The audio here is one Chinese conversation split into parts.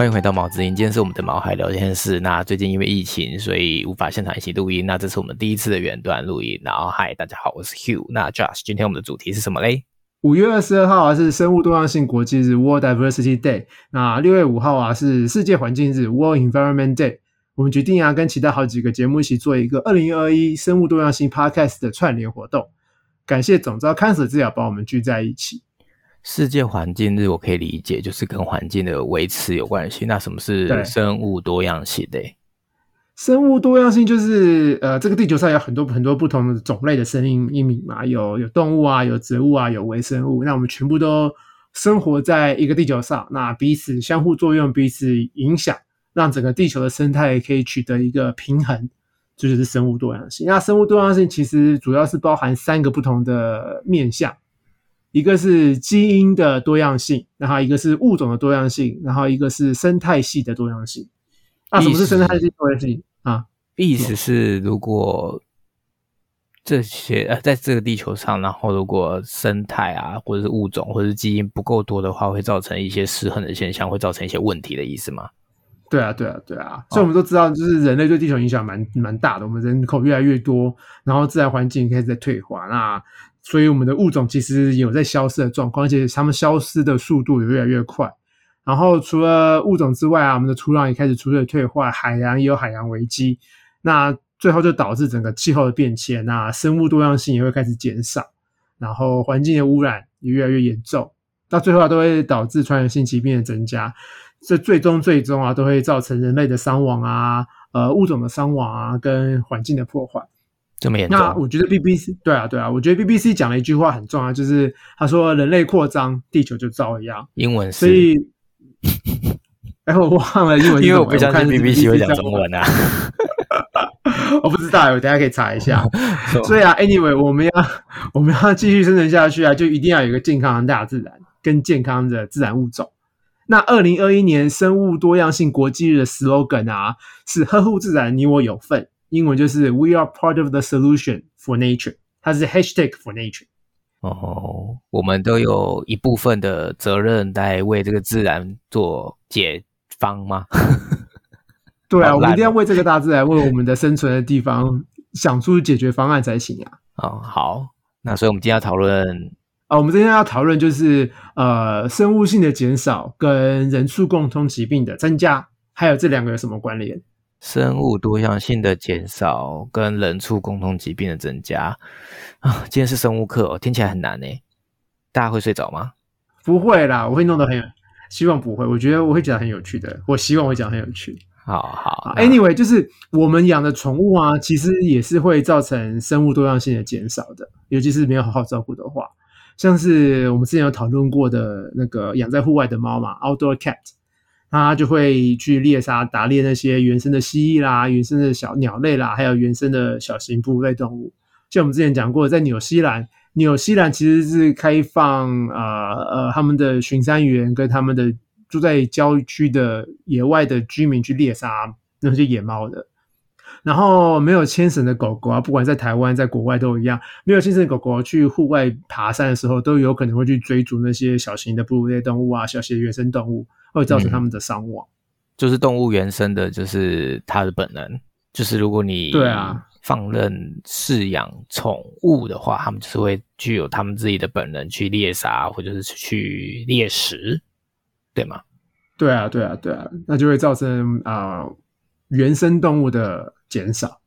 欢迎回到毛子音，今天是我们的毛孩聊天室。那最近因为疫情，所以无法现场一起录音。那这是我们第一次的远端录音。然后，嗨，大家好，我是 Hugh。那 Josh，今天我们的主题是什么嘞？五月二十二号啊是生物多样性国际日 （World Diversity Day）。那六月五号啊是世界环境日 （World Environment Day）。我们决定啊跟其他好几个节目一起做一个二零二一生物多样性 Podcast 的串联活动。感谢总召 Cancer 治疗把我们聚在一起。世界环境日我可以理解，就是跟环境的维持有关系。那什么是生物多样性的？生物多样性就是呃，这个地球上有很多很多不同的种类的生命一名嘛，有有动物啊，有植物啊，有微生物。那我们全部都生活在一个地球上，那彼此相互作用，彼此影响，让整个地球的生态可以取得一个平衡，这就是生物多样性。那生物多样性其实主要是包含三个不同的面向。一个是基因的多样性，然后一个是物种的多样性，然后一个是生态系的多样性。那什么是生态系多样性啊？意思是如果这些呃在这个地球上，然后如果生态啊，或者是物种，或者是基因不够多的话，会造成一些失衡的现象，会造成一些问题的意思吗？对啊，对啊，对啊。所以我们都知道，就是人类对地球影响蛮蛮大的。我们人口越来越多，然后自然环境开始在退化，那。所以我们的物种其实有在消失的状况，而且它们消失的速度也越来越快。然后除了物种之外啊，我们的土壤也开始出现退化，海洋也有海洋危机。那最后就导致整个气候的变迁，那生物多样性也会开始减少，然后环境的污染也越来越严重。到最后啊，都会导致传染性疾病的增加。这最终最终啊，都会造成人类的伤亡啊，呃，物种的伤亡啊，跟环境的破坏。这么严重？那我觉得 BBC 对啊对啊，我觉得 BBC 讲了一句话很重要，就是他说人类扩张，地球就遭殃。英文所以，哎，我忘了英文，因为我不相信 BBC 会讲中文啊。我不知道，我等下可以查一下。所以啊，Anyway，我们要我们要继续生存下去啊，就一定要有一个健康的大自然跟健康的自然物种。那二零二一年生物多样性国际日的 slogan 啊，是呵护自然，你我有份。英文就是 We are part of the solution for nature，它是 Hashtag for nature。哦，我们都有一部分的责任在为这个自然做解方吗？对啊，我们一定要为这个大自然，为我们的生存的地方想出解决方案才行啊。哦，好，那所以我们今天要讨论啊，我们今天要讨论就是呃，生物性的减少跟人畜共通疾病的增加，还有这两个有什么关联？生物多样性的减少跟人畜共同疾病的增加啊，今天是生物课哦，听起来很难呢。大家会睡着吗？不会啦，我会弄得很，希望不会。我觉得我会讲很有趣的，我希望会讲很有趣。好好，Anyway，就是我们养的宠物啊，其实也是会造成生物多样性的减少的，尤其是没有好好照顾的话，像是我们之前有讨论过的那个养在户外的猫嘛，Outdoor Cat。它就会去猎杀、打猎那些原生的蜥蜴啦、原生的小鸟类啦，还有原生的小型哺乳类动物。像我们之前讲过，在纽西兰，纽西兰其实是开放呃呃他们的巡山员跟他们的住在郊区的野外的居民去猎杀那些野猫的。然后没有牵绳的狗狗啊，不管在台湾在国外都一样，没有牵绳的狗狗去户外爬山的时候，都有可能会去追逐那些小型的哺乳类动物啊、小型的原生动物。会造成他们的伤亡，就是动物原生的，就是它的本能，就是如果你对啊放任饲养宠物的话，他们就是会具有他们自己的本能去猎杀或者是去猎食，对吗？对啊，对啊，对啊，那就会造成啊原生动物的减少，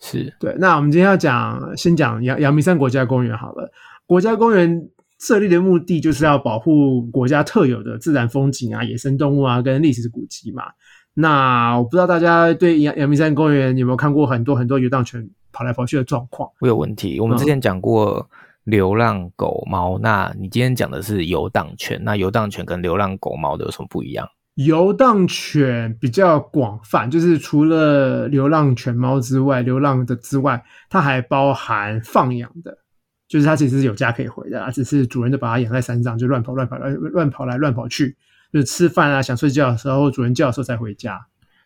是对。那我们今天要讲，先讲阳阳明山国家公园好了，国家公园。设立的目的就是要保护国家特有的自然风景啊、野生动物啊跟历史古迹嘛。那我不知道大家对阳阳明山公园有没有看过很多很多游荡犬跑来跑去的状况？我有问题。我们之前讲过流浪狗猫，那你今天讲的是游荡犬，那游荡犬跟流浪狗猫的有什么不一样？游荡犬比较广泛，就是除了流浪犬猫之外，流浪的之外，它还包含放养的。就是它其实是有家可以回的，只是主人就把它养在山上，就乱跑乱跑乱乱跑来乱跑去，就是吃饭啊、想睡觉的时候，主人叫的时候才回家。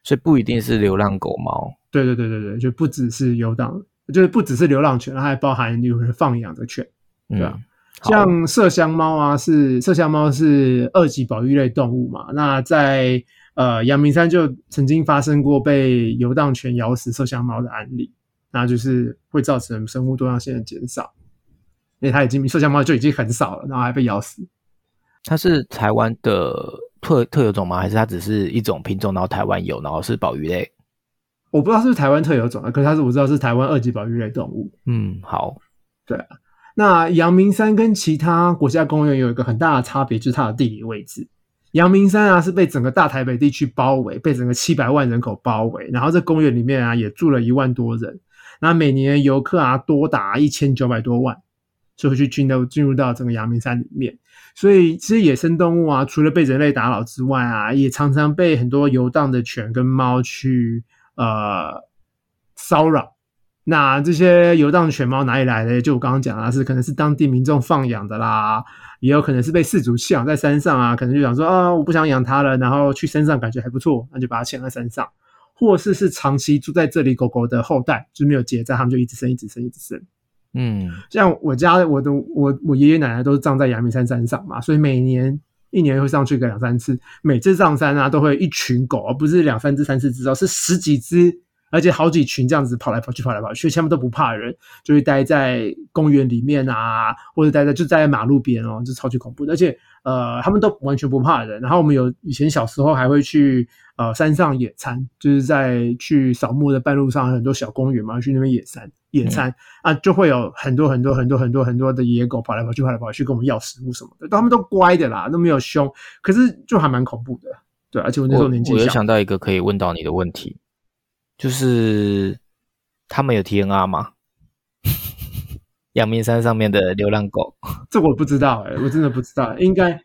所以不一定是流浪狗猫。对对对对对，就不只是游荡，就是不只是流浪犬，它还包含有人放养的犬，对吧？像麝香猫啊，是麝香猫是二级保育类动物嘛？那在呃，阳明山就曾经发生过被游荡犬咬死麝香猫的案例，那就是会造成生物多样性的减少，因为它已经麝香猫就已经很少了，然后还被咬死。它是台湾的特特有种吗？还是它只是一种品种，然后台湾有，然后是保育类？我不知道是不是台湾特有种啊，可是它是我知道是台湾二级保育类动物。嗯，好，对啊。那阳明山跟其他国家公园有一个很大的差别，就是它的地理位置。阳明山啊是被整个大台北地区包围，被整个七百万人口包围，然后这公园里面啊也住了一万多人，那每年游客啊多达一千九百多万，就会去进到进入到整个阳明山里面。所以其实野生动物啊，除了被人类打扰之外啊，也常常被很多游荡的犬跟猫去呃骚扰。那这些游荡的犬猫哪里来的？就我刚刚讲啊，是可能是当地民众放养的啦，也有可能是被饲主弃养在山上啊，可能就想说啊，我不想养它了，然后去山上感觉还不错，那就把它牵在山上，或是是长期住在这里狗狗的后代，就没有结扎，他们就一直生，一直生，一直生。嗯，像我家我的我我爷爷奶奶都是葬在阳明山山上嘛，所以每年一年会上去个两三次，每次上山啊都会一群狗，而不是两三只、三四只哦，是十几只。而且好几群这样子跑来跑去，跑来跑去，他们都不怕人，就会待在公园里面啊，或者待在就在马路边哦，就超级恐怖。而且呃，他们都完全不怕人。然后我们有以前小时候还会去呃山上野餐，就是在去扫墓的半路上很多小公园嘛，去那边野餐野餐啊，就会有很多很多很多很多很多的野狗跑来跑去，跑来跑去跟我们要食物什么的。他们都乖的啦，都没有凶，可是就还蛮恐怖的。对，而且我那时候年纪小。我有想到一个可以问到你的问题。就是他们有 TNR 吗？阳明山上面的流浪狗，这我不知道哎，我真的不知道。应该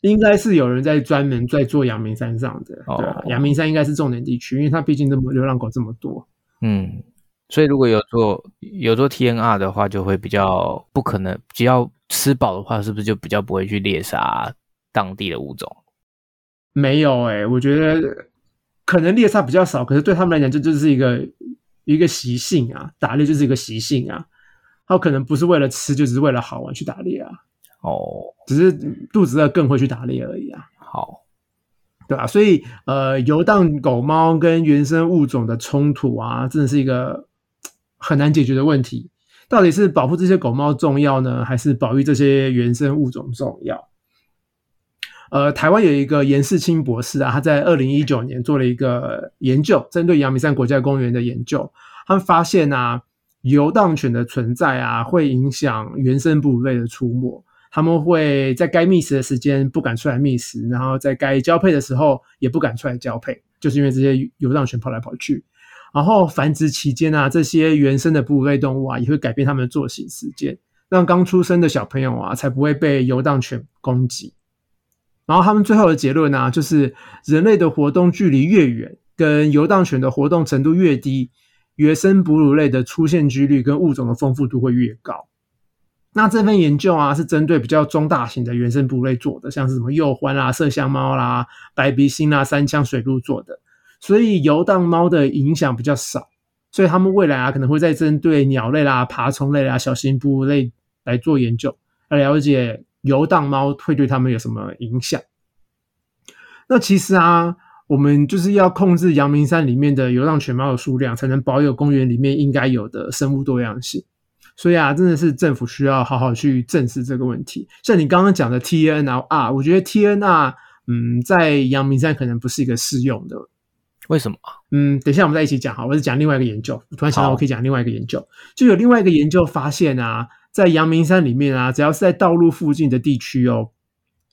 应该是有人在专门在做阳明山上的。对，阳明山应该是重点地区，因为它毕竟这么流浪狗这么多。嗯，所以如果有做有做 TNR 的话，就会比较不可能。只要吃饱的话，是不是就比较不会去猎杀当地的物种？没有哎，我觉得。可能猎杀比较少，可是对他们来讲，这就是一个一个习性啊，打猎就是一个习性啊。他可能不是为了吃，就只是为了好玩去打猎啊。哦，只是肚子饿更会去打猎而已啊。好，对吧？所以呃，游荡狗猫跟原生物种的冲突啊，真的是一个很难解决的问题。到底是保护这些狗猫重要呢，还是保育这些原生物种重要？呃，台湾有一个严世清博士啊，他在二零一九年做了一个研究，针对阳明山国家公园的研究。他们发现啊，游荡犬的存在啊，会影响原生哺乳类的出没。他们会在该觅食的时间不敢出来觅食，然后在该交配的时候也不敢出来交配，就是因为这些游荡犬跑来跑去。然后繁殖期间啊，这些原生的哺乳类动物啊，也会改变它们的作息时间，让刚出生的小朋友啊，才不会被游荡犬攻击。然后他们最后的结论呢，就是人类的活动距离越远，跟游荡犬的活动程度越低，原生哺乳类的出现几率跟物种的丰富度会越高。那这份研究啊，是针对比较中大型的原生哺乳类做的，像是什么鼬獾啦、麝香猫啦、白鼻星啦、三枪水鹿做的，所以游荡猫的影响比较少。所以他们未来啊，可能会再针对鸟类啦、爬虫类啦、小型哺乳类来做研究，来了解。游荡猫会对他们有什么影响？那其实啊，我们就是要控制阳明山里面的游荡犬猫的数量，才能保有公园里面应该有的生物多样性。所以啊，真的是政府需要好好去正视这个问题。像你刚刚讲的 TNR，我觉得 TNR，嗯，在阳明山可能不是一个适用的。为什么？嗯，等一下我们再一起讲哈。我是讲另外一个研究，我突然想到我可以讲另外一个研究，就有另外一个研究发现啊。在阳明山里面啊，只要是在道路附近的地区哦，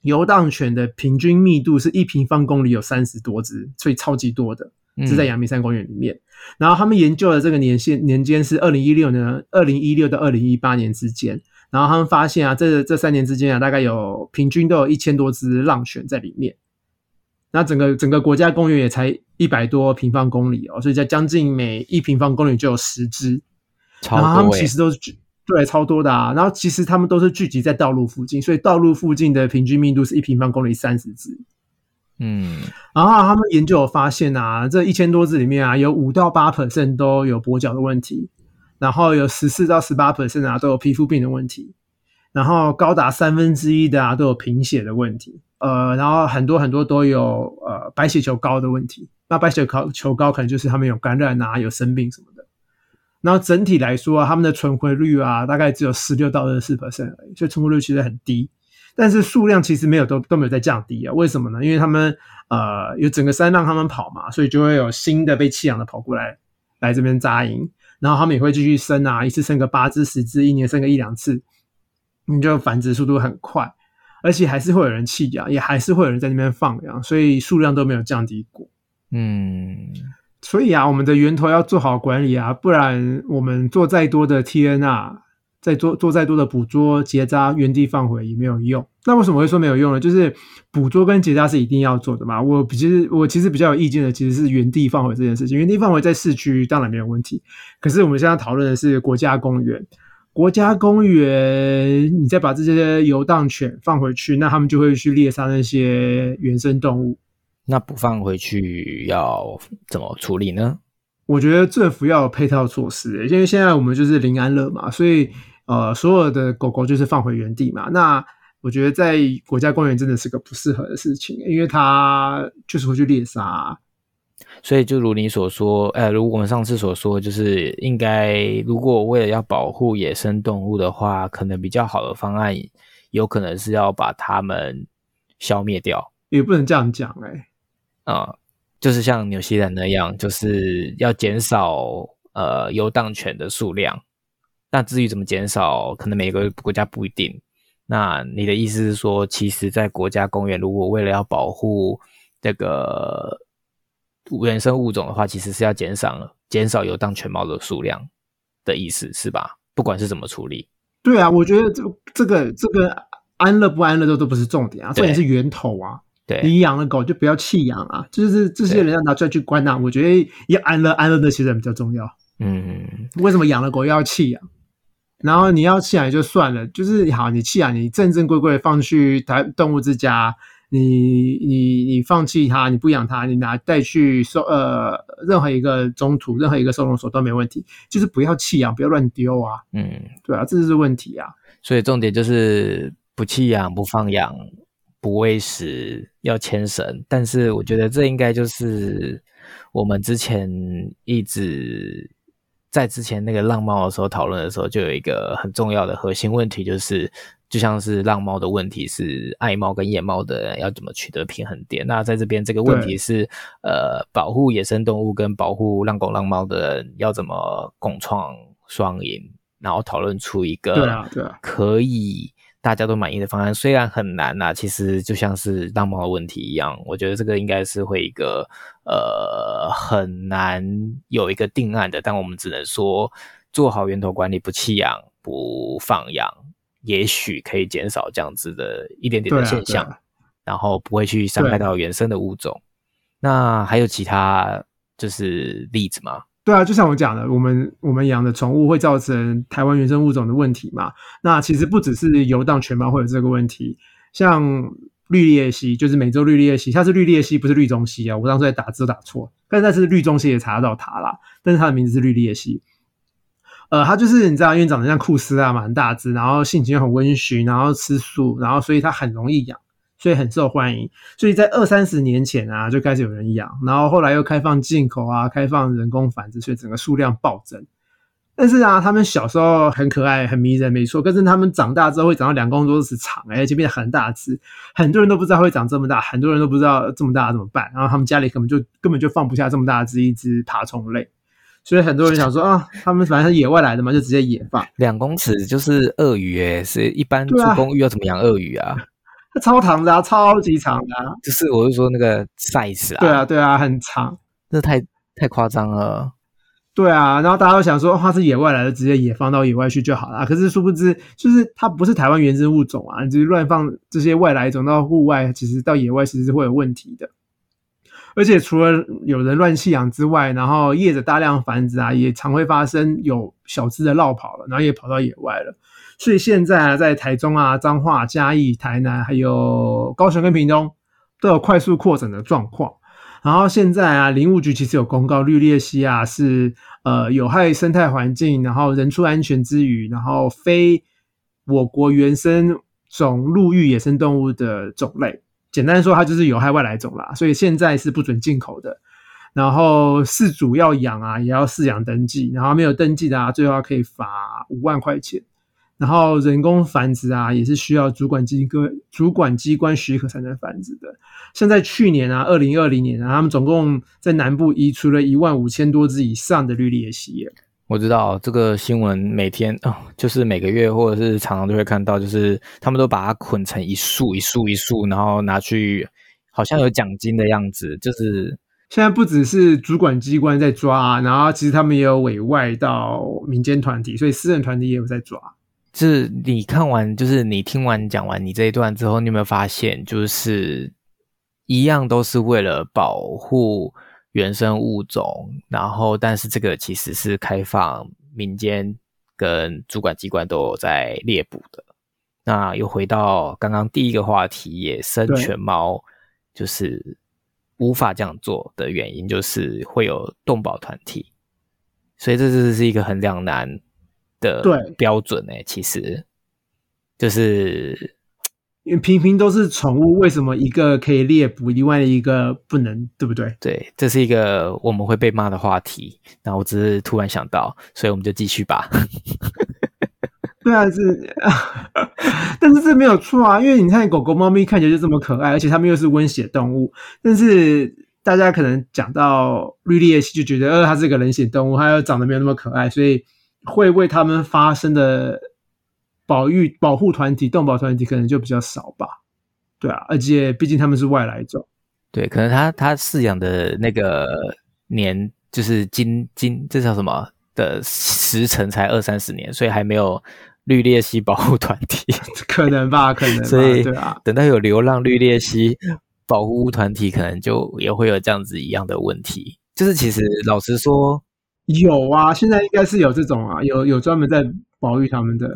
游荡犬的平均密度是一平方公里有三十多只，所以超级多的，是在阳明山公园里面。然后他们研究的这个年限年间是二零一六年，二零一六到二零一八年之间。然后他们发现啊，这这三年之间啊，大概有平均都有一千多只浪犬在里面。那整个整个国家公园也才一百多平方公里哦，所以在将近每一平方公里就有十只。然后他们其实都是。对，超多的啊！然后其实他们都是聚集在道路附近，所以道路附近的平均密度是一平方公里三十只。嗯，然后他们研究有发现啊，这一千多只里面啊，有五到八 percent 都有跛脚的问题，然后有十四到十八 percent 啊都有皮肤病的问题，然后高达三分之一的啊都有贫血的问题。呃，然后很多很多都有呃白血球高的问题。那白血球球高可能就是他们有感染啊，有生病什么的。然后整体来说，他们的存活率啊，大概只有十六到二十四 percent 而已，所以存活率其实很低。但是数量其实没有都都没有在降低啊？为什么呢？因为他们呃有整个山让他们跑嘛，所以就会有新的被弃养的跑过来来这边扎营，然后他们也会继续生啊，一次生个八只十只，一年生个一两次，你就繁殖速度很快，而且还是会有人弃养，也还是会有人在那边放养，所以数量都没有降低过。嗯，所以啊，我们的源头要做好管理啊，不然我们做再多的 TNR，再做做再多的捕捉、结扎、原地放回也没有用。那为什么会说没有用呢？就是捕捉跟结扎是一定要做的嘛。我其实我其实比较有意见的，其实是原地放回这件事情。原地放回在市区当然没有问题，可是我们现在讨论的是国家公园。国家公园，你再把这些游荡犬放回去，那他们就会去猎杀那些原生动物。那不放回去要怎么处理呢？我觉得政府要有配套措施，因为现在我们就是临安乐嘛，所以呃，所有的狗狗就是放回原地嘛。那我觉得在国家公园真的是个不适合的事情，因为它就是会去猎杀。所以就如你所说，呃，如我们上次所说，就是应该如果为了要保护野生动物的话，可能比较好的方案，有可能是要把它们消灭掉。也不能这样讲，哎。啊，就是像纽西兰那样，就是要减少呃游荡犬的数量。那至于怎么减少，可能每个国家不一定。那你的意思是说，其实，在国家公园，如果为了要保护这个原生物种的话，其实是要减少减少游荡犬猫的数量的意思是吧？不管是怎么处理。对啊，我觉得这这个这个安乐不安乐都都不是重点啊，重点是源头啊。对你养了狗就不要弃养啊！就是这些人要拿出来去关啊。我觉得要安乐安乐的其实比较重要。嗯，为什么养了狗要弃养？然后你要弃养也就算了，就是好，你弃养，你正正规规放去台动物之家，你你你放弃它，你不养它，你拿带去收呃任何一个中途任何一个收容所都没问题，就是不要弃养，不要乱丢啊。嗯，对啊，这就是问题啊。所以重点就是不弃养，不放养。不喂食要牵绳，但是我觉得这应该就是我们之前一直在之前那个浪猫的时候讨论的时候，就有一个很重要的核心问题，就是就像是浪猫的问题是爱猫跟野猫的人要怎么取得平衡点。那在这边这个问题是呃保护野生动物跟保护浪狗浪猫的人要怎么共创双赢，然后讨论出一个对啊对啊可以。大家都满意的方案虽然很难呐，其实就像是浪猫的问题一样，我觉得这个应该是会一个呃很难有一个定案的，但我们只能说做好源头管理，不弃养不放养，也许可以减少这样子的一点点的现象，然后不会去伤害到原生的物种。那还有其他就是例子吗？对啊，就像我讲的，我们我们养的宠物会造成台湾原生物种的问题嘛？那其实不只是游荡犬猫会有这个问题，像绿鬣蜥，就是美洲绿鬣蜥，它是绿鬣蜥，不是绿中蜥啊。我当初在打字打错，但是那是绿中蜥也查得到它啦，但是它的名字是绿鬣蜥。呃，它就是你知道，因为长得像库斯啊，蛮大只，然后性情又很温驯，然后吃素，然后所以它很容易养。所以很受欢迎，所以在二三十年前啊就开始有人养，然后后来又开放进口啊，开放人工繁殖，所以整个数量暴增。但是啊，他们小时候很可爱、很迷人，没错。可是他们长大之后会长到两公多尺长，而且变得很大只，很多人都不知道会长这么大，很多人都不知道这么大怎么办。然后他们家里根本就根本就放不下这么大只一只爬虫类，所以很多人想说啊，他们反正是野外来的嘛，就直接野放。两公尺就是鳄鱼诶，是一般住公寓要怎么养鳄鱼啊？它超长的啊，超级长的啊，就是我是说那个 size 啊，对啊，对啊，很长，那太太夸张了。对啊，然后大家都想说，它是野外来的，直接野放到野外去就好了。可是殊不知，就是它不是台湾原生物种啊，就是乱放这些外来种到户外，其实到野外其实是会有问题的。而且除了有人乱弃养之外，然后业者大量繁殖啊，也常会发生有小只的绕跑了，然后也跑到野外了。所以现在啊，在台中啊、彰化、嘉义、台南，还有高雄跟屏东，都有快速扩展的状况。然后现在啊，林务局其实有公告，绿鬣蜥啊是呃有害生态环境，然后人畜安全之余，然后非我国原生种陆域野生动物的种类。简单说，它就是有害外来种啦，所以现在是不准进口的。然后饲主要养啊，也要饲养登记，然后没有登记的啊，最后可以罚五万块钱。然后人工繁殖啊，也是需要主管机关主管机关许可才能繁殖的。像在去年啊，二零二零年啊，他们总共在南部移除了一万五千多只以上的绿鬣蜥。我知道这个新闻，每天哦，就是每个月或者是常常都会看到，就是他们都把它捆成一束一束一束，然后拿去好像有奖金的样子。就是现在不只是主管机关在抓，然后其实他们也有委外到民间团体，所以私人团体也有在抓。就是你看完，就是你听完讲完你这一段之后，你有没有发现，就是一样都是为了保护原生物种，然后但是这个其实是开放民间跟主管机关都有在猎捕的。那又回到刚刚第一个话题，野生犬猫就是无法这样做的原因，就是会有动保团体，所以这就是一个很两难。的标准呢，其实就是因为平平都是宠物，为什么一个可以猎捕，另外一个不能，对不对？对，这是一个我们会被骂的话题。那我只是突然想到，所以我们就继续吧。对啊，是，但是这没有错啊，因为你看狗狗、猫咪看起来就这么可爱，而且它们又是温血动物。但是大家可能讲到绿鬣蜥，就觉得呃，它是个冷血动物，它又长得没有那么可爱，所以。会为他们发生的保育保护团体、动保团体可能就比较少吧，对啊，而且毕竟他们是外来种，对，可能他他饲养的那个年就是今今这叫什么？的时辰才二三十年，所以还没有绿鬣蜥保护团体，可能吧，可能，所以对啊，等到有流浪绿鬣蜥保护团体，可能就也会有这样子一样的问题，就是其实老实说。有啊，现在应该是有这种啊，有有专门在保育他们的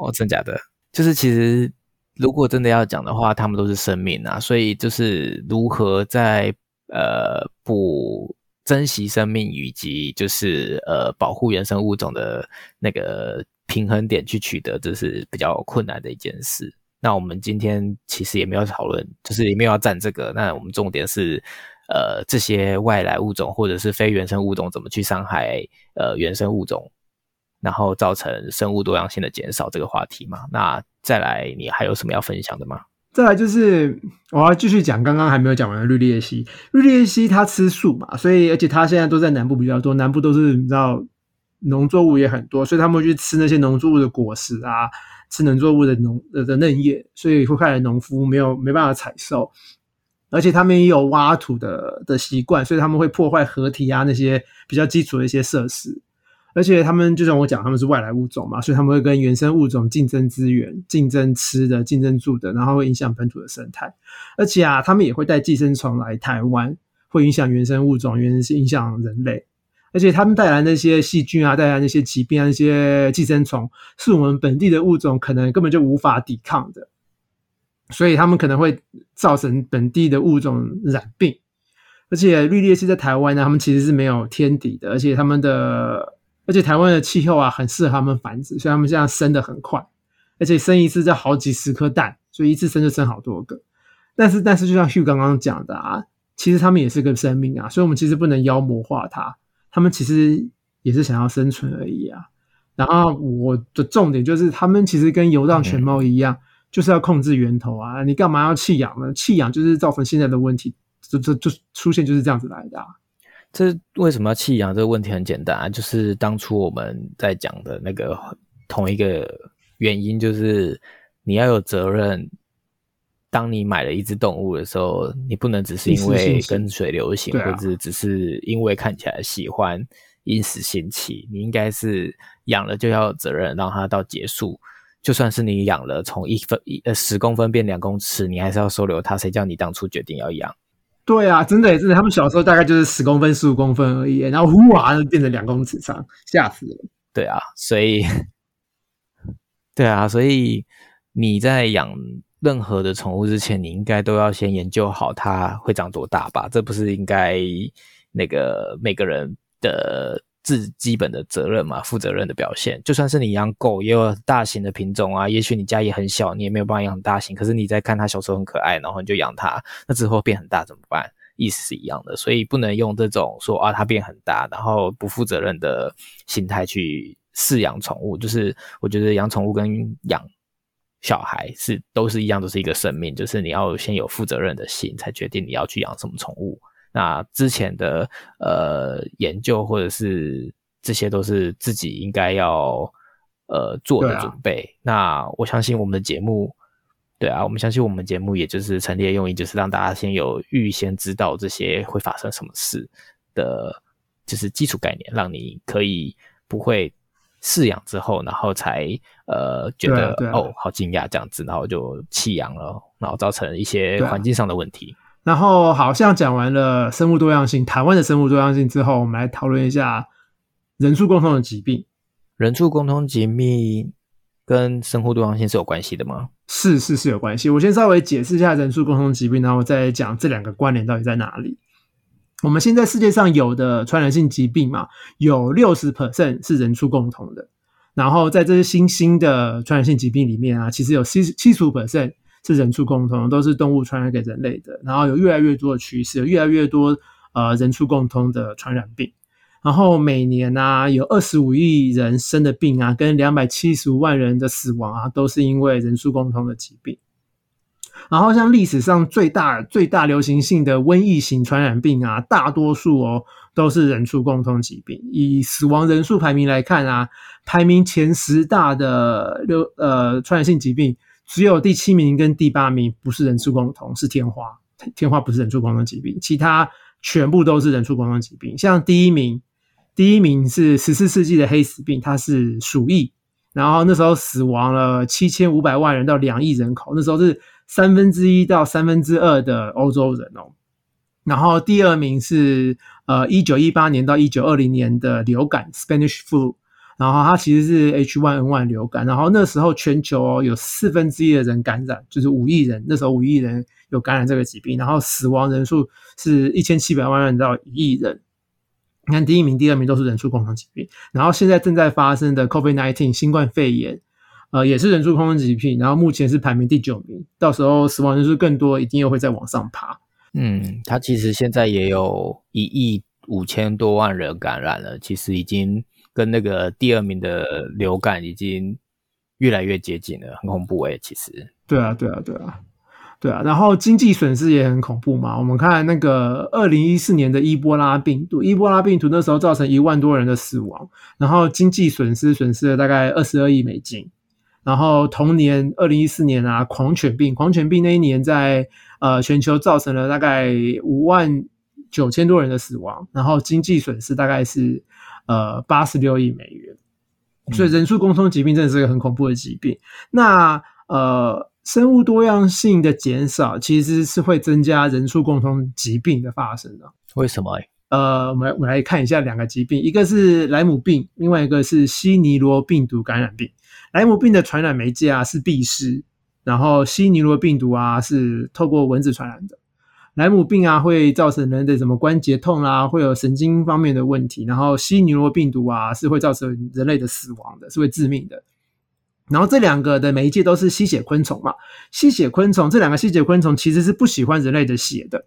哦，真假的？就是其实如果真的要讲的话，他们都是生命啊，所以就是如何在呃不珍惜生命以及就是呃保护原生物种的那个平衡点去取得，这是比较困难的一件事。那我们今天其实也没有讨论，就是也没有要占这个，那我们重点是。呃，这些外来物种或者是非原生物种怎么去伤害呃原生物种，然后造成生物多样性的减少这个话题嘛？那再来，你还有什么要分享的吗？再来就是我要继续讲刚刚还没有讲完的绿鬣蜥。绿鬣蜥它吃素嘛，所以而且它现在都在南部比较多，南部都是你知道农作物也很多，所以他们去吃那些农作物的果实啊，吃农作物的农的嫩叶，所以会害农夫没有没办法采收。而且他们也有挖土的的习惯，所以他们会破坏河堤啊那些比较基础的一些设施。而且他们就像我讲，他们是外来物种嘛，所以他们会跟原生物种竞争资源、竞争吃的、竞争住的，然后会影响本土的生态。而且啊，他们也会带寄生虫来台湾，会影响原生物种，原是影响人类。而且他们带来那些细菌啊，带来那些疾病啊，那些寄生虫，是我们本地的物种可能根本就无法抵抗的。所以他们可能会造成本地的物种染病，而且绿鬣蜥在台湾呢，他们其实是没有天敌的，而且他们的，而且台湾的气候啊，很适合他们繁殖，所以他们这样生的很快，而且生一次就好几十颗蛋，所以一次生就生好多个。但是，但是就像 Hugh 刚刚讲的啊，其实他们也是个生命啊，所以我们其实不能妖魔化它，他们其实也是想要生存而已啊。然后我的重点就是，他们其实跟游荡犬猫一样。就是要控制源头啊！你干嘛要弃养呢？弃养就是造成现在的问题，就就就出现就是这样子来的。这为什么要弃养？这个问题很简单啊，就是当初我们在讲的那个同一个原因，就是你要有责任。当你买了一只动物的时候，你不能只是因为跟随流行，或者只是因为看起来喜欢因时兴起，你应该是养了就要有责任，让它到结束。就算是你养了，从一分一呃十公分变两公尺，你还是要收留它。谁叫你当初决定要养？对啊，真的真的，他们小时候大概就是十公分、十五公分而已，然后呼啊变成两公尺长，吓死了。对啊，所以，对啊，所以你在养任何的宠物之前，你应该都要先研究好它会长多大吧？这不是应该那个每个人的自基本的责任嘛，负责任的表现。就算是你养狗，也有大型的品种啊，也许你家也很小，你也没有办法养大型。可是你在看它小时候很可爱，然后你就养它，那之后变很大怎么办？意思是一样的，所以不能用这种说啊，它变很大，然后不负责任的心态去饲养宠物。就是我觉得养宠物跟养小孩是都是一样，都是一个生命，就是你要先有负责任的心，才决定你要去养什么宠物。那之前的呃研究或者是这些都是自己应该要呃做的准备。那我相信我们的节目。对啊，我们相信我们节目也就是陈列用意，就是让大家先有预先知道这些会发生什么事的，就是基础概念，让你可以不会饲养之后，然后才呃觉得哦好惊讶这样子，然后就弃养了，然后造成一些环境上的问题。然后好像讲完了生物多样性，台湾的生物多样性之后，我们来讨论一下人畜共通的疾病。人畜共通疾病跟生物多样性是有关系的吗？是是是有关系。我先稍微解释一下人畜共同疾病，然后再讲这两个关联到底在哪里。我们现在世界上有的传染性疾病嘛，有六十 percent 是人畜共同的。然后在这些新兴的传染性疾病里面啊，其实有七七十五 percent 是人畜共同，都是动物传染给人类的。然后有越来越多的趋势，有越来越多呃人畜共通的传染病。然后每年啊，有二十五亿人生的病啊，跟两百七十五万人的死亡啊，都是因为人畜共通的疾病。然后像历史上最大最大流行性的瘟疫型传染病啊，大多数哦都是人畜共通疾病。以死亡人数排名来看啊，排名前十大的流呃传染性疾病，只有第七名跟第八名不是人畜共通，是天花。天花不是人畜共通疾病，其他全部都是人畜共通疾病。像第一名。第一名是十四世纪的黑死病，它是鼠疫，然后那时候死亡了七千五百万人到两亿人口，那时候是三分之一到三分之二的欧洲人哦。然后第二名是呃一九一八年到一九二零年的流感 Spanish flu，然后它其实是 H1N1 流感，然后那时候全球有四分之一的人感染，就是五亿人，那时候五亿人有感染这个疾病，然后死亡人数是一千七百万人到一亿人。你看，第一名、第二名都是人畜共同疾病，然后现在正在发生的 COVID-19 新冠肺炎，呃，也是人畜共同疾病，然后目前是排名第九名，到时候死亡人数更多，一定又会再往上爬。嗯，它其实现在也有一亿五千多万人感染了，其实已经跟那个第二名的流感已经越来越接近了，很恐怖诶，其实。对啊，对啊，对啊。对啊，然后经济损失也很恐怖嘛。我们看那个二零一四年的伊波拉病毒，伊波拉病毒那时候造成一万多人的死亡，然后经济损失损失了大概二十二亿美金。然后同年二零一四年啊，狂犬病，狂犬病那一年在呃全球造成了大概五万九千多人的死亡，然后经济损失大概是呃八十六亿美元。所以人畜共通疾病真的是个很恐怖的疾病。那呃。生物多样性的减少其实是会增加人畜共通疾病的发生的。为什么？呃，我们我们来看一下两个疾病，一个是莱姆病，另外一个是西尼罗病毒感染病。莱姆病的传染媒介啊是蜱虱，然后西尼罗病毒啊是透过蚊子传染的。莱姆病啊会造成人的什么关节痛啦，会有神经方面的问题，然后西尼罗病毒啊是会造成人类的死亡的，是会致命的。然后这两个的媒介都是吸血昆虫嘛，吸血昆虫这两个吸血昆虫其实是不喜欢人类的血的，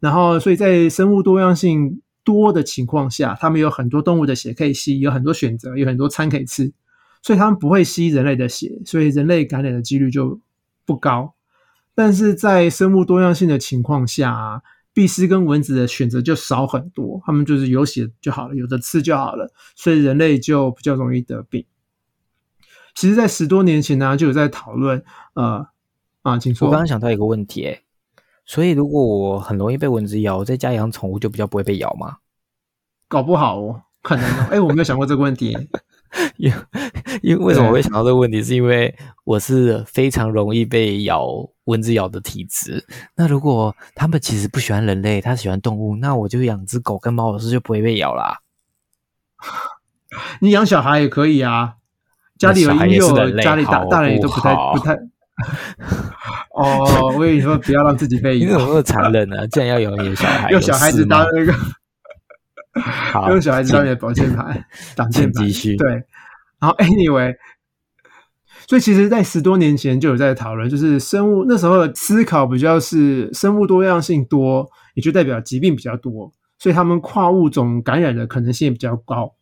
然后所以在生物多样性多的情况下，它们有很多动物的血可以吸，有很多选择，有很多餐可以吃，所以它们不会吸人类的血，所以人类感染的几率就不高。但是在生物多样性的情况下，蜱虱跟蚊子的选择就少很多，它们就是有血就好了，有的吃就好了，所以人类就比较容易得病。其实，在十多年前呢，就有在讨论，呃，啊，请说。我刚刚想到一个问题，哎，所以如果我很容易被蚊子咬，在家养宠物就比较不会被咬吗？搞不好哦，可能哦。哎，我没有想过这个问题。因因为为什么会想到这个问题？是因为我是非常容易被咬蚊子咬的体质。那如果他们其实不喜欢人类，他喜欢动物，那我就养只狗跟猫，是就不会被咬啦。你养小孩也可以啊。家里有婴幼，家里大大人也都不太不太。哦，我跟你说，不要让自己被。你怎么那么残忍呢？竟然要养你的小孩，用小孩子当那个。好，用小孩子当你的保健牌、挡箭牌。对，然后 anyway，所以其实，在十多年前就有在讨论，就是生物那时候的思考比较是生物多样性多，也就代表疾病比较多，所以他们跨物种感染的可能性也比较高，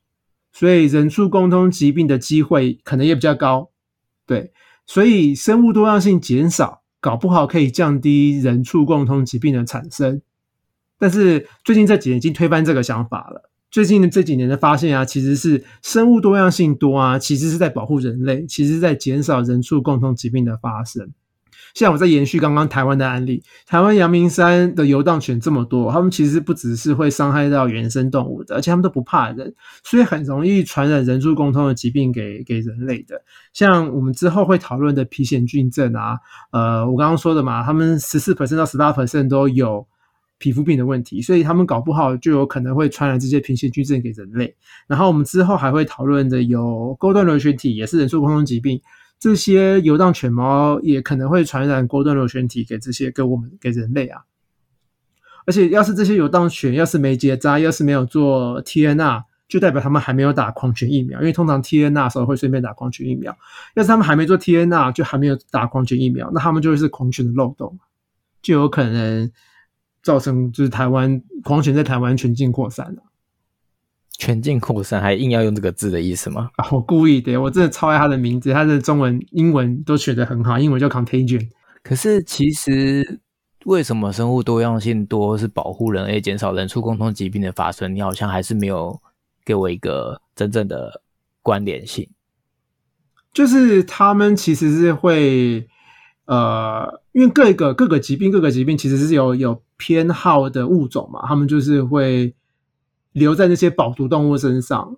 所以人畜共通疾病的机会可能也比较高。对，所以生物多样性减少，搞不好可以降低人畜共通疾病的产生。但是最近这几年已经推翻这个想法了。最近的这几年的发现啊，其实是生物多样性多啊，其实是在保护人类，其实是在减少人畜共通疾病的发生。像我在延续刚刚台湾的案例，台湾阳明山的游荡犬这么多，他们其实不只是会伤害到原生动物的，而且他们都不怕人，所以很容易传染人畜共通的疾病给给人类的。像我们之后会讨论的皮癣菌症啊，呃，我刚刚说的嘛，他们十四 percent 到十八 percent 都有。皮肤病的问题，所以他们搞不好就有可能会传染这些皮癣菌症给人类。然后我们之后还会讨论的有钩端螺旋体，也是人畜共通疾病。这些游荡犬猫也可能会传染钩端螺旋体给这些给我们给人类啊。而且要是这些游荡犬要是没结扎，要是没有做 TNR，就代表他们还没有打狂犬疫苗。因为通常 TNR 时候会顺便打狂犬疫苗。要是他们还没做 TNR，就还没有打狂犬疫苗，那他们就会是狂犬的漏洞，就有可能。造成就是台湾狂犬在台湾全境扩散了，全境扩散还硬要用这个字的意思吗？啊，我故意的，我真的超爱它的名字，它的中文、英文都学得很好，英文叫 contagion。可是其实为什么生物多样性多是保护人类、减少人畜共通疾病的发生？你好像还是没有给我一个真正的关联性。就是他们其实是会。呃，因为各个各个疾病，各个疾病其实是有有偏好的物种嘛，他们就是会留在那些保毒动物身上。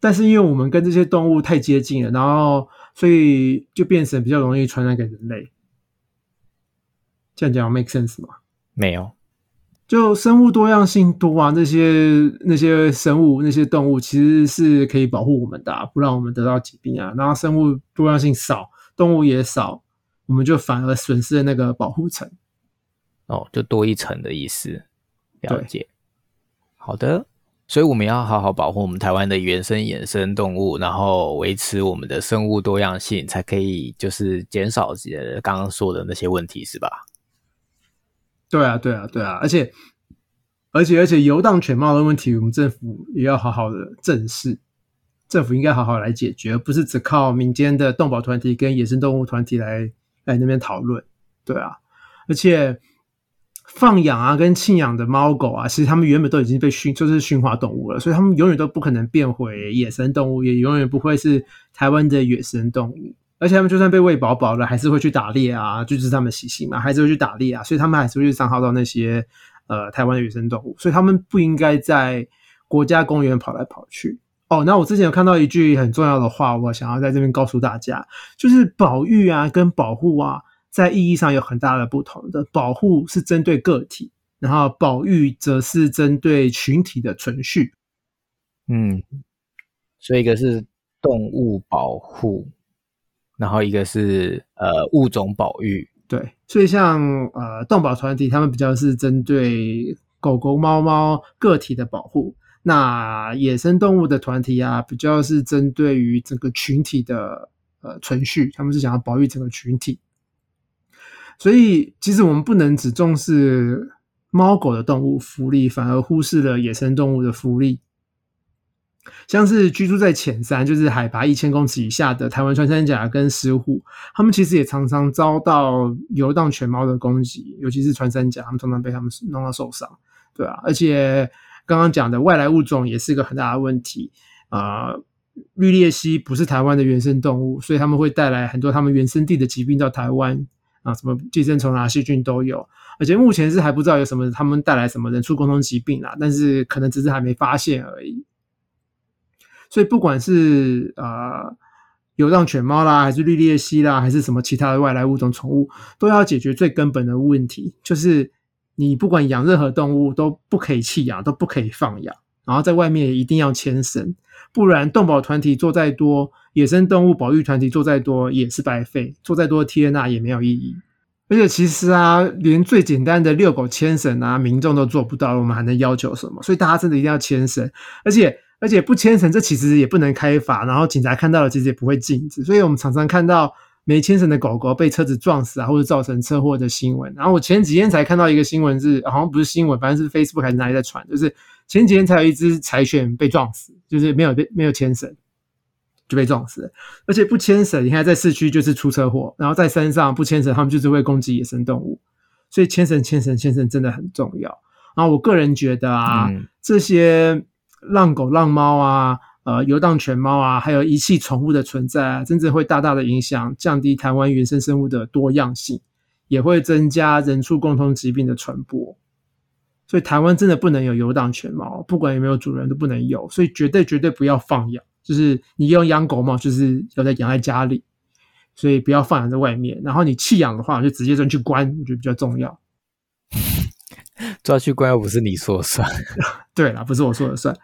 但是因为我们跟这些动物太接近了，然后所以就变成比较容易传染给人类。这样讲 make sense 吗？没有，就生物多样性多啊，那些那些生物那些动物其实是可以保护我们的，不让我们得到疾病啊。然后生物多样性少，动物也少。我们就反而损失了那个保护层，哦，就多一层的意思。了解，好的，所以我们要好好保护我们台湾的原生野生动物，然后维持我们的生物多样性，才可以就是减少呃刚刚说的那些问题，是吧？对啊，对啊，对啊，而且而且而且游荡犬猫的问题，我们政府也要好好的正视。政府应该好好来解决，而不是只靠民间的动保团体跟野生动物团体来。在那边讨论，对啊，而且放养啊跟弃养的猫狗啊，其实他们原本都已经被驯，就是驯化动物了，所以他们永远都不可能变回野生动物，也永远不会是台湾的野生动物。而且他们就算被喂饱饱了，还是会去打猎啊，就是他们习性嘛，还是会去打猎啊，所以他们还是会去伤害到那些呃台湾的野生动物，所以他们不应该在国家公园跑来跑去。哦，那我之前有看到一句很重要的话，我想要在这边告诉大家，就是保育啊跟保护啊，在意义上有很大的不同的。保护是针对个体，然后保育则是针对群体的存续。嗯，所以一个是动物保护，然后一个是呃物种保育。对，所以像呃动保团体，他们比较是针对狗狗、猫猫个体的保护。那野生动物的团体啊，比较是针对于整个群体的呃存续，他们是想要保育整个群体。所以，其实我们不能只重视猫狗的动物福利，反而忽视了野生动物的福利。像是居住在浅山，就是海拔一千公尺以下的台湾穿山甲跟石虎，他们其实也常常遭到游荡犬猫的攻击，尤其是穿山甲，他们常常被他们弄到受伤，对啊，而且。刚刚讲的外来物种也是一个很大的问题啊，绿鬣蜥不是台湾的原生动物，所以他们会带来很多他们原生地的疾病到台湾啊，什么寄生虫啊、细菌都有，而且目前是还不知道有什么他们带来什么人畜共同疾病啊，但是可能只是还没发现而已。所以不管是啊流浪犬猫啦，还是绿鬣蜥啦，还是什么其他的外来物种宠物，都要解决最根本的问题，就是。你不管养任何动物都不可以弃养，都不可以放养，然后在外面一定要牵绳，不然动保团体做再多，野生动物保育团体做再多也是白费，做再多 T N R 也没有意义。而且其实啊，连最简单的遛狗牵绳啊，民众都做不到，我们还能要求什么？所以大家真的一定要牵绳，而且而且不牵绳，这其实也不能开罚，然后警察看到了其实也不会禁止。所以我们常常看到没牵绳的狗狗被车子撞死啊，或者造成车祸的新闻。然后我前几天才看到一个新闻，是好像不是新闻，反正是 Facebook 还是哪里在传，就是前几天才有一只柴犬被撞死，就是没有被没有牵绳。就被撞死了，而且不牵绳，你看在市区就是出车祸，然后在山上不牵绳，他们就是会攻击野生动物，所以牵绳、牵绳、牵绳真的很重要。然后我个人觉得啊，这些浪狗、浪猫啊，呃，游荡犬猫啊，还有遗弃宠物的存在啊，真正会大大的影响降低台湾原生生物的多样性，也会增加人畜共通疾病的传播。所以台湾真的不能有游荡犬猫，不管有没有主人都不能有，所以绝对绝对不要放养。就是你用养狗嘛，就是要在养在家里，所以不要放养在外面。然后你弃养的话，就直接抓去关，我觉得比较重要。抓去关又不是你说了算，对啦，不是我说了算。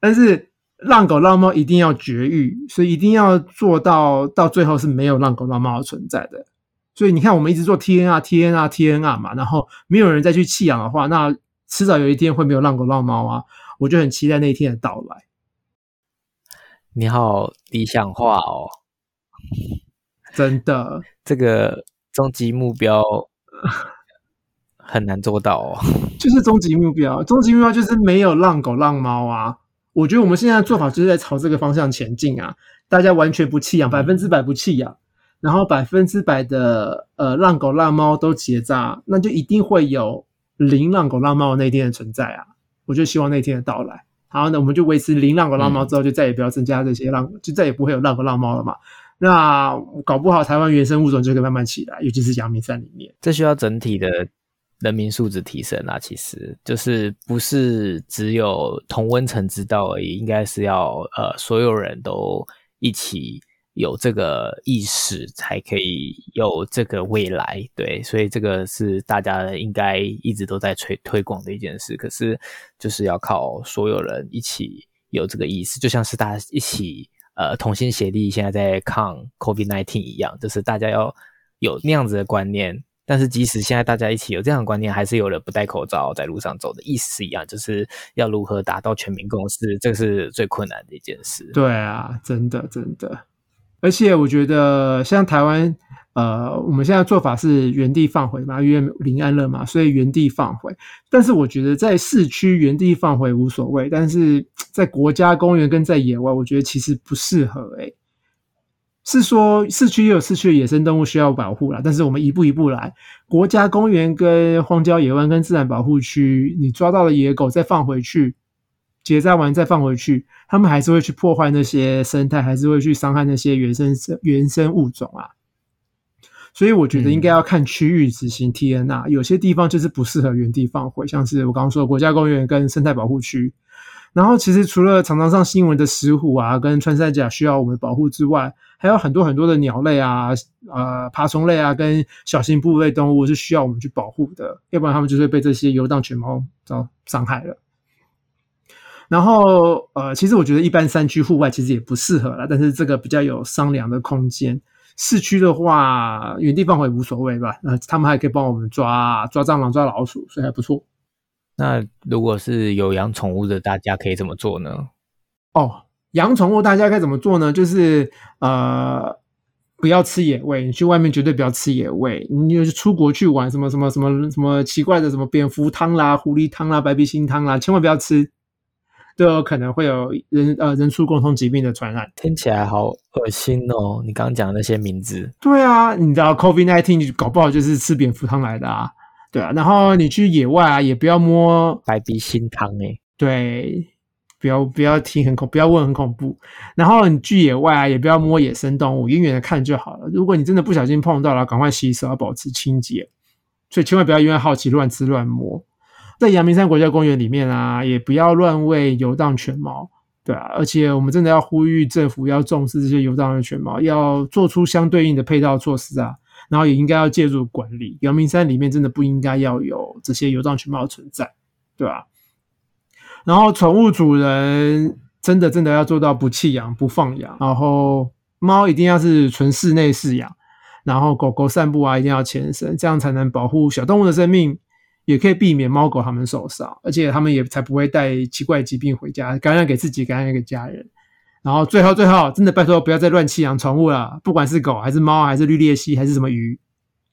但是浪狗浪猫一定要绝育，所以一定要做到到最后是没有浪狗浪猫的存在的。所以你看，我们一直做 TNR TNR TNR 嘛，然后没有人再去弃养的话，那迟早有一天会没有浪狗浪猫啊！我就很期待那一天的到来。你好理想化哦，真的，这个终极目标很难做到哦。就是终极目标，终极目标就是没有浪狗浪猫啊。我觉得我们现在的做法就是在朝这个方向前进啊。大家完全不弃养，百分之百不弃养，然后百分之百的呃浪狗浪猫都结扎，那就一定会有零浪狗浪猫那天的存在啊。我就希望那天的到来。好，那我们就维持零浪狗浪猫之后，就再也不要增加这些浪，就再也不会有浪狗浪猫了嘛。那搞不好台湾原生物种就可以慢慢起来，尤其是阳明山里面。这需要整体的人民素质提升啊，其实就是不是只有同温层知道而已，应该是要呃所有人都一起。有这个意识，才可以有这个未来，对，所以这个是大家应该一直都在推推广的一件事。可是，就是要靠所有人一起有这个意识，就像是大家一起呃同心协力，现在在抗 COVID nineteen 一样，就是大家要有那样子的观念。但是，即使现在大家一起有这样的观念，还是有人不戴口罩在路上走的意思是一样，就是要如何达到全民共识，这个是最困难的一件事。对啊，真的，真的。而且我觉得，像台湾，呃，我们现在做法是原地放回嘛，因为临安了嘛，所以原地放回。但是我觉得在市区原地放回无所谓，但是在国家公园跟在野外，我觉得其实不适合。诶是说市区也有市区的野生动物需要保护啦，但是我们一步一步来，国家公园跟荒郊野湾跟自然保护区，你抓到了野狗再放回去。结扎完再放回去，他们还是会去破坏那些生态，还是会去伤害那些原生原生物种啊。所以我觉得应该要看区域执行 T N R，有些地方就是不适合原地放回，像是我刚刚说的国家公园跟生态保护区。然后其实除了常常上新闻的石虎啊，跟穿山甲需要我们保护之外，还有很多很多的鸟类啊、呃爬虫类啊，跟小型哺乳类动物是需要我们去保护的，要不然它们就会被这些游荡犬猫遭伤害了。然后，呃，其实我觉得一般山区户外其实也不适合了，但是这个比较有商量的空间。市区的话，原地放回无所谓吧。呃，他们还可以帮我们抓抓蟑螂、抓老鼠，所以还不错。那如果是有养宠物的，大家可以怎么做呢？哦，养宠物大家该怎么做呢？就是呃，不要吃野味，你去外面绝对不要吃野味。你就是出国去玩，什么什么什么什么奇怪的什么蝙蝠汤啦、狐狸汤啦、白鼻心汤啦，千万不要吃。都有可能会有人呃人畜共同疾病的传染，听起来好恶心哦！你刚刚讲的那些名字，对啊，你知道 COVID nineteen 搞不好就是吃蝙蝠汤来的啊，对啊。然后你去野外啊，也不要摸白鼻心汤诶，对，不要不要听很恐，不要问很恐怖。然后你去野外啊，也不要摸野生动物，远远的看就好了。如果你真的不小心碰到了，赶快洗手，要保持清洁。所以千万不要因为好奇乱吃乱摸。在阳明山国家公园里面啊，也不要乱喂游荡犬猫，对啊，而且我们真的要呼吁政府要重视这些游荡的犬猫，要做出相对应的配套措施啊，然后也应该要介入管理。阳明山里面真的不应该要有这些游荡犬猫存在，对吧？然后宠物主人真的真的要做到不弃养、不放养，然后猫一定要是纯室内饲养。然后狗狗散步啊一定要牵绳，这样才能保护小动物的生命，也可以避免猫狗它们受伤，而且它们也才不会带奇怪疾病回家，感染给自己，感染给家人。然后最后最后，真的拜托不要再乱弃养宠物了，不管是狗还是猫还是绿鬣蜥还是什么鱼，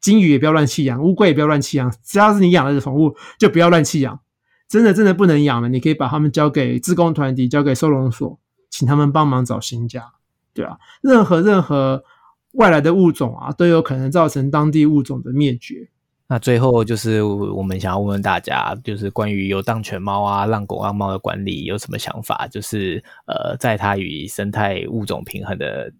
金鱼也不要乱弃养，乌龟也不要乱弃养，只要是你养的宠物就不要乱弃养。真的真的不能养了，你可以把它们交给自工团体，交给收容所，请他们帮忙找新家，对啊，任何任何外来的物种啊，都有可能造成当地物种的灭绝。那最后就是我们想要问问大家，就是关于有当犬猫啊、浪狗、浪猫的管理有什么想法？就是呃，在它与生态物种平衡的。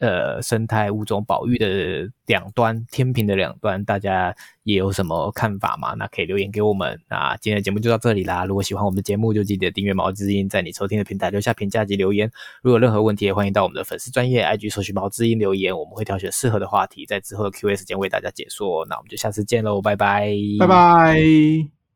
呃，生态物种保育的两端，天平的两端，大家也有什么看法吗？那可以留言给我们。那今天的节目就到这里啦。如果喜欢我们的节目，就记得订阅毛知音，在你收听的平台留下评价及留言。如果有任何问题，也欢迎到我们的粉丝专业 IG 搜寻毛知音留言，我们会挑选适合的话题，在之后的 Q&A 时间为大家解说。那我们就下次见喽，拜拜，拜拜。